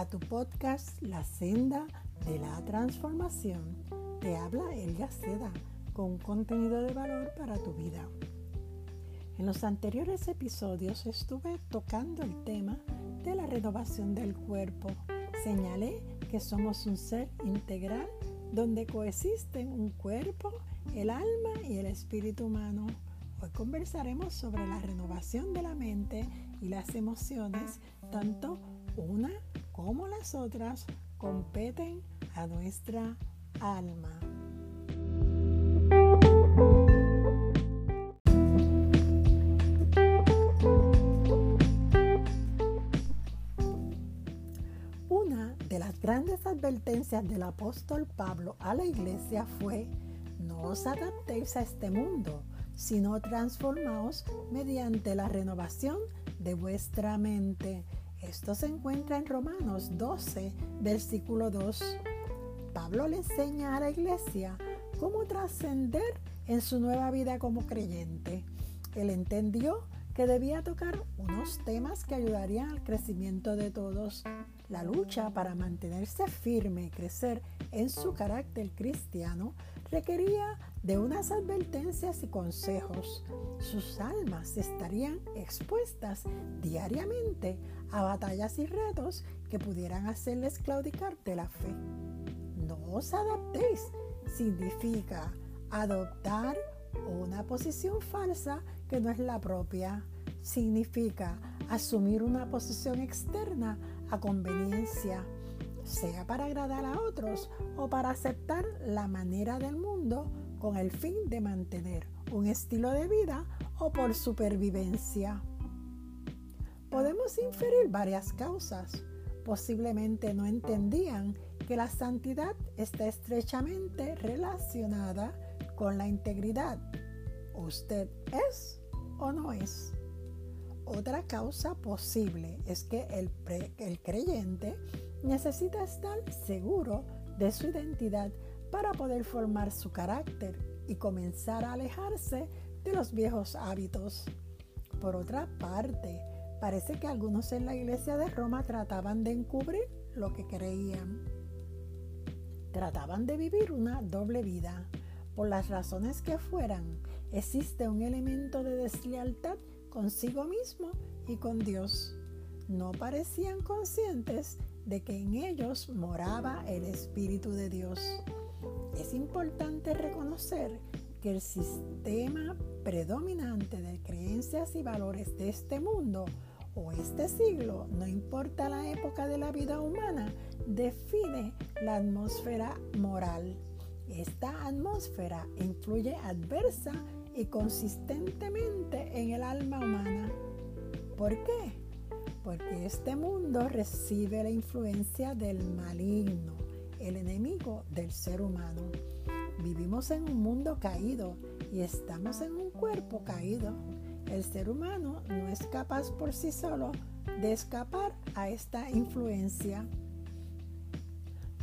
a tu podcast La Senda de la Transformación. Te habla Elia Seda con contenido de valor para tu vida. En los anteriores episodios estuve tocando el tema de la renovación del cuerpo. Señalé que somos un ser integral donde coexisten un cuerpo, el alma y el espíritu humano. Hoy conversaremos sobre la renovación de la mente y las emociones, tanto una como las otras competen a nuestra alma. Una de las grandes advertencias del apóstol Pablo a la iglesia fue, no os adaptéis a este mundo, sino transformaos mediante la renovación de vuestra mente. Esto se encuentra en Romanos 12, versículo 2. Pablo le enseña a la iglesia cómo trascender en su nueva vida como creyente. Él entendió que debía tocar unos temas que ayudarían al crecimiento de todos. La lucha para mantenerse firme y crecer en su carácter cristiano requería de unas advertencias y consejos. Sus almas estarían expuestas diariamente a batallas y retos que pudieran hacerles claudicar de la fe. No os adaptéis significa adoptar una posición falsa que no es la propia. Significa asumir una posición externa a conveniencia sea para agradar a otros o para aceptar la manera del mundo con el fin de mantener un estilo de vida o por supervivencia. Podemos inferir varias causas. Posiblemente no entendían que la santidad está estrechamente relacionada con la integridad. ¿Usted es o no es? Otra causa posible es que el, el creyente necesita estar seguro de su identidad para poder formar su carácter y comenzar a alejarse de los viejos hábitos. Por otra parte, parece que algunos en la iglesia de Roma trataban de encubrir lo que creían. Trataban de vivir una doble vida. Por las razones que fueran, existe un elemento de deslealtad consigo mismo y con Dios. No parecían conscientes de que en ellos moraba el Espíritu de Dios. Es importante reconocer que el sistema predominante de creencias y valores de este mundo o este siglo, no importa la época de la vida humana, define la atmósfera moral. Esta atmósfera influye adversa y consistentemente en el alma humana. ¿Por qué? Porque este mundo recibe la influencia del maligno, el enemigo del ser humano. Vivimos en un mundo caído y estamos en un cuerpo caído. El ser humano no es capaz por sí solo de escapar a esta influencia.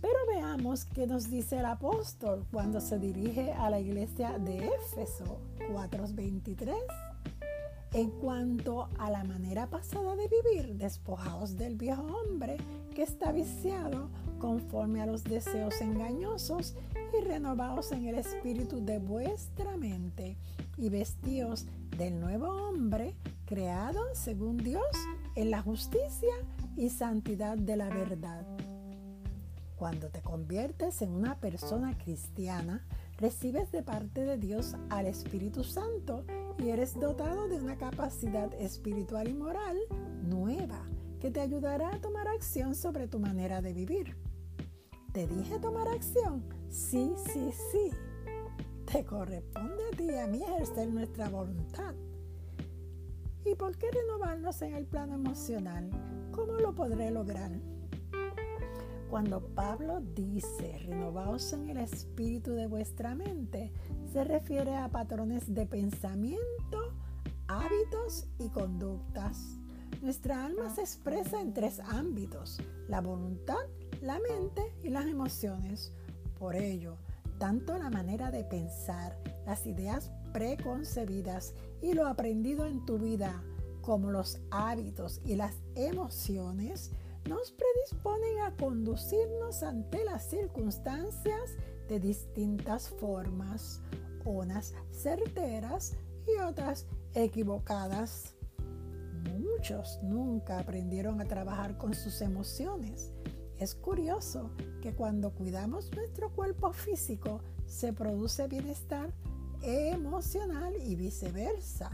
Pero veamos qué nos dice el apóstol cuando se dirige a la iglesia de Éfeso 4:23 en cuanto a la manera pasada de vivir, despojados del viejo hombre que está viciado conforme a los deseos engañosos y renovados en el espíritu de vuestra mente y vestidos del nuevo hombre creado según Dios en la justicia y santidad de la verdad. Cuando te conviertes en una persona cristiana, recibes de parte de Dios al Espíritu Santo y eres dotado de una capacidad espiritual y moral nueva que te ayudará a tomar acción sobre tu manera de vivir. ¿Te dije tomar acción? Sí, sí, sí. Te corresponde a ti y a mí ejercer nuestra voluntad. ¿Y por qué renovarnos en el plano emocional? ¿Cómo lo podré lograr? Cuando Pablo dice, renovaos en el espíritu de vuestra mente, se refiere a patrones de pensamiento, hábitos y conductas. Nuestra alma se expresa en tres ámbitos, la voluntad, la mente y las emociones. Por ello, tanto la manera de pensar, las ideas preconcebidas y lo aprendido en tu vida, como los hábitos y las emociones, nos predisponen a conducirnos ante las circunstancias de distintas formas, unas certeras y otras equivocadas. Muchos nunca aprendieron a trabajar con sus emociones. Es curioso que cuando cuidamos nuestro cuerpo físico se produce bienestar emocional y viceversa.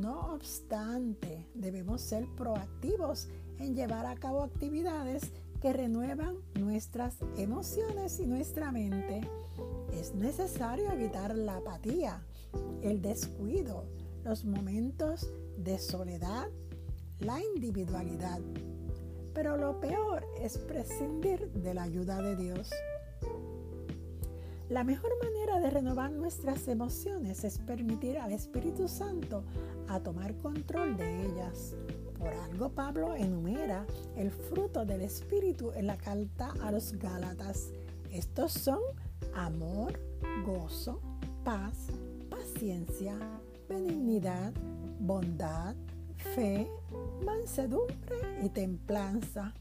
No obstante, debemos ser proactivos en llevar a cabo actividades que renuevan nuestras emociones y nuestra mente. Es necesario evitar la apatía, el descuido, los momentos de soledad, la individualidad. Pero lo peor es prescindir de la ayuda de Dios. La mejor manera de renovar nuestras emociones es permitir al Espíritu Santo a tomar control de ellas. Por algo Pablo enumera el fruto del Espíritu en la carta a los Gálatas. Estos son amor, gozo, paz, paciencia, benignidad, bondad, fe, mansedumbre y templanza.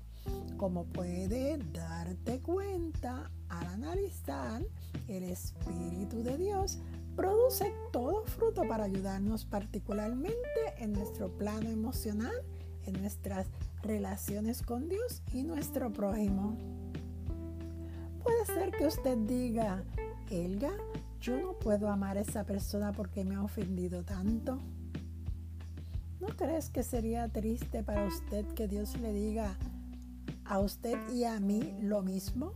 Como puede darte cuenta al analizar, el Espíritu de Dios produce todo fruto para ayudarnos particularmente en nuestro plano emocional, en nuestras relaciones con Dios y nuestro prójimo. Puede ser que usted diga, Elga, yo no puedo amar a esa persona porque me ha ofendido tanto. ¿No crees que sería triste para usted que Dios le diga a usted y a mí lo mismo?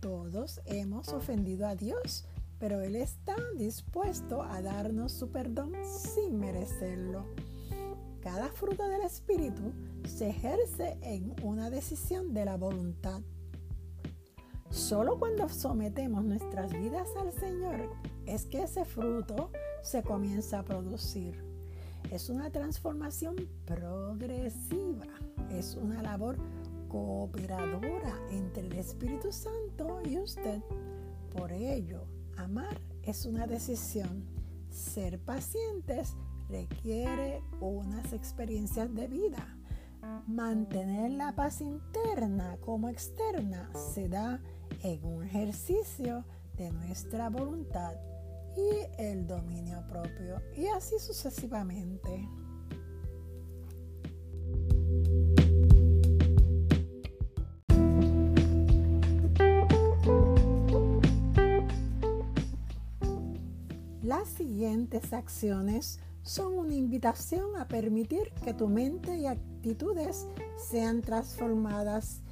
Todos hemos ofendido a Dios, pero Él está dispuesto a darnos su perdón sin merecerlo. Cada fruto del Espíritu se ejerce en una decisión de la voluntad. Solo cuando sometemos nuestras vidas al Señor es que ese fruto se comienza a producir. Es una transformación progresiva, es una labor cooperadora entre el Espíritu Santo y usted. Por ello, amar es una decisión. Ser pacientes requiere unas experiencias de vida. Mantener la paz interna como externa se da en un ejercicio de nuestra voluntad y el dominio propio y así sucesivamente. Las siguientes acciones son una invitación a permitir que tu mente y actitudes sean transformadas.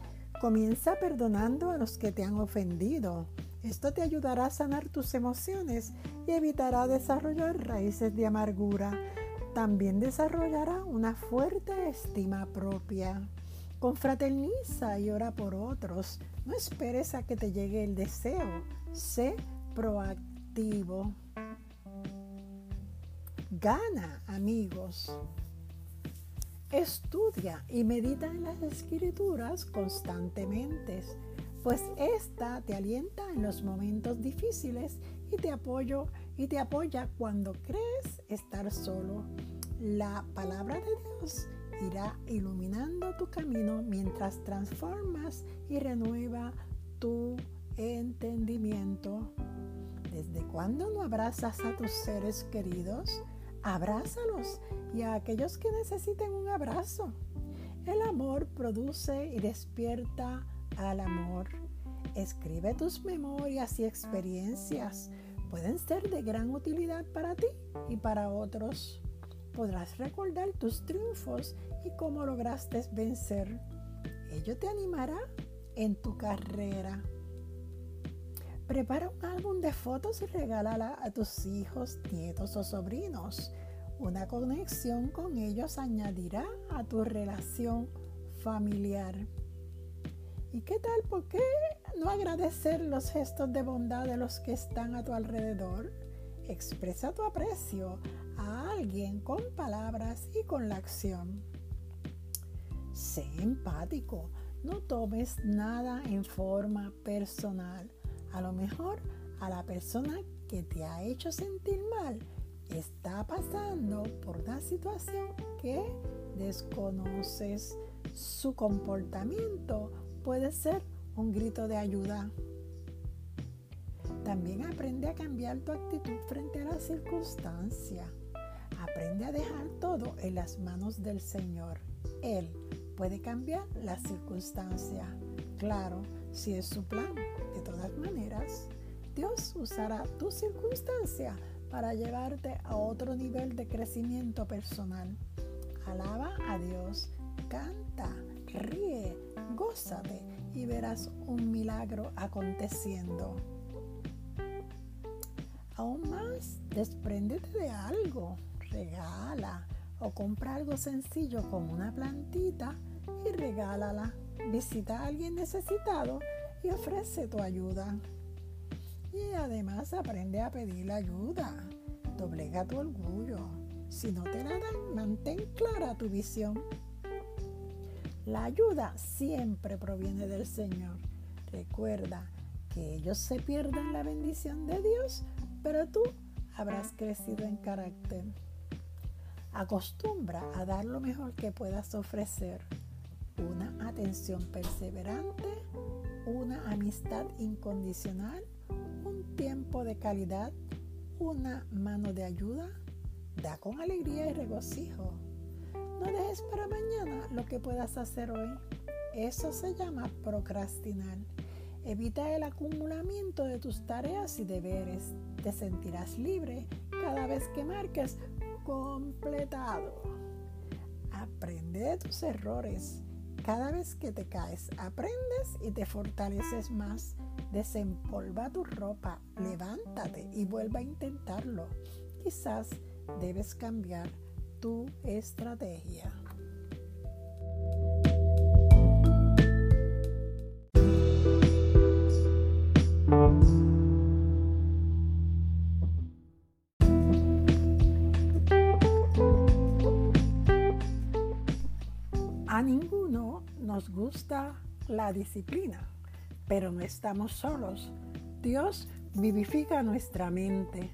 Comienza perdonando a los que te han ofendido. Esto te ayudará a sanar tus emociones y evitará desarrollar raíces de amargura. También desarrollará una fuerte estima propia. Confraterniza y ora por otros. No esperes a que te llegue el deseo. Sé proactivo. Gana amigos. Estudia y medita en las escrituras constantemente, pues esta te alienta en los momentos difíciles y te apoyo y te apoya cuando crees estar solo. La palabra de Dios irá iluminando tu camino mientras transformas y renueva tu entendimiento. ¿Desde cuándo no abrazas a tus seres queridos? Abrázalos y a aquellos que necesiten un abrazo. El amor produce y despierta al amor. Escribe tus memorias y experiencias. Pueden ser de gran utilidad para ti y para otros. Podrás recordar tus triunfos y cómo lograste vencer. Ello te animará en tu carrera. Prepara un álbum de fotos y regálala a tus hijos, nietos o sobrinos. Una conexión con ellos añadirá a tu relación familiar. ¿Y qué tal? ¿Por qué no agradecer los gestos de bondad de los que están a tu alrededor? Expresa tu aprecio a alguien con palabras y con la acción. Sé empático. No tomes nada en forma personal a lo mejor a la persona que te ha hecho sentir mal está pasando por una situación que desconoces. su comportamiento puede ser un grito de ayuda. También aprende a cambiar tu actitud frente a la circunstancia. Aprende a dejar todo en las manos del Señor. Él puede cambiar la circunstancia. Claro, si es su plan. De todas maneras, Dios usará tu circunstancia para llevarte a otro nivel de crecimiento personal. Alaba a Dios, canta, ríe, gózate y verás un milagro aconteciendo. Aún más, despréndete de algo, regala o compra algo sencillo como una plantita y regálala. Visita a alguien necesitado y ofrece tu ayuda. Y además aprende a pedir ayuda. Doblega tu orgullo. Si no te la dan, mantén clara tu visión. La ayuda siempre proviene del Señor. Recuerda que ellos se pierden la bendición de Dios, pero tú habrás crecido en carácter. Acostumbra a dar lo mejor que puedas ofrecer. Una atención perseverante, una amistad incondicional, un tiempo de calidad, una mano de ayuda. Da con alegría y regocijo. No dejes para mañana lo que puedas hacer hoy. Eso se llama procrastinar. Evita el acumulamiento de tus tareas y deberes. Te sentirás libre cada vez que marques completado. Aprende de tus errores. Cada vez que te caes, aprendes y te fortaleces más. Desempolva tu ropa, levántate y vuelva a intentarlo. Quizás debes cambiar tu estrategia. A ninguno nos gusta la disciplina, pero no estamos solos. Dios vivifica nuestra mente.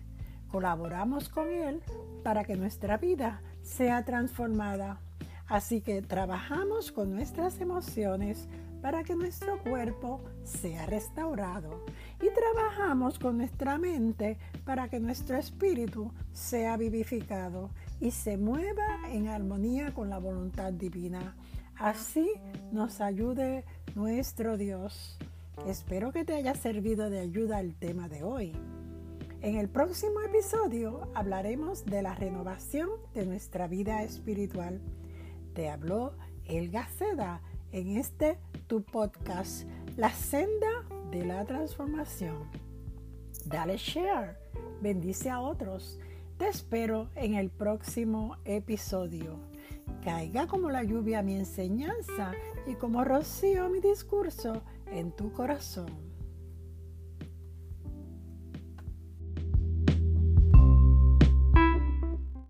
Colaboramos con Él para que nuestra vida sea transformada. Así que trabajamos con nuestras emociones para que nuestro cuerpo sea restaurado y trabajamos con nuestra mente para que nuestro espíritu sea vivificado y se mueva en armonía con la voluntad divina. Así nos ayude nuestro Dios. Espero que te haya servido de ayuda el tema de hoy. En el próximo episodio hablaremos de la renovación de nuestra vida espiritual. Te habló Elga Seda en este tu podcast, La senda de la transformación. Dale share, bendice a otros. Te espero en el próximo episodio. Caiga como la lluvia mi enseñanza y como rocío mi discurso en tu corazón.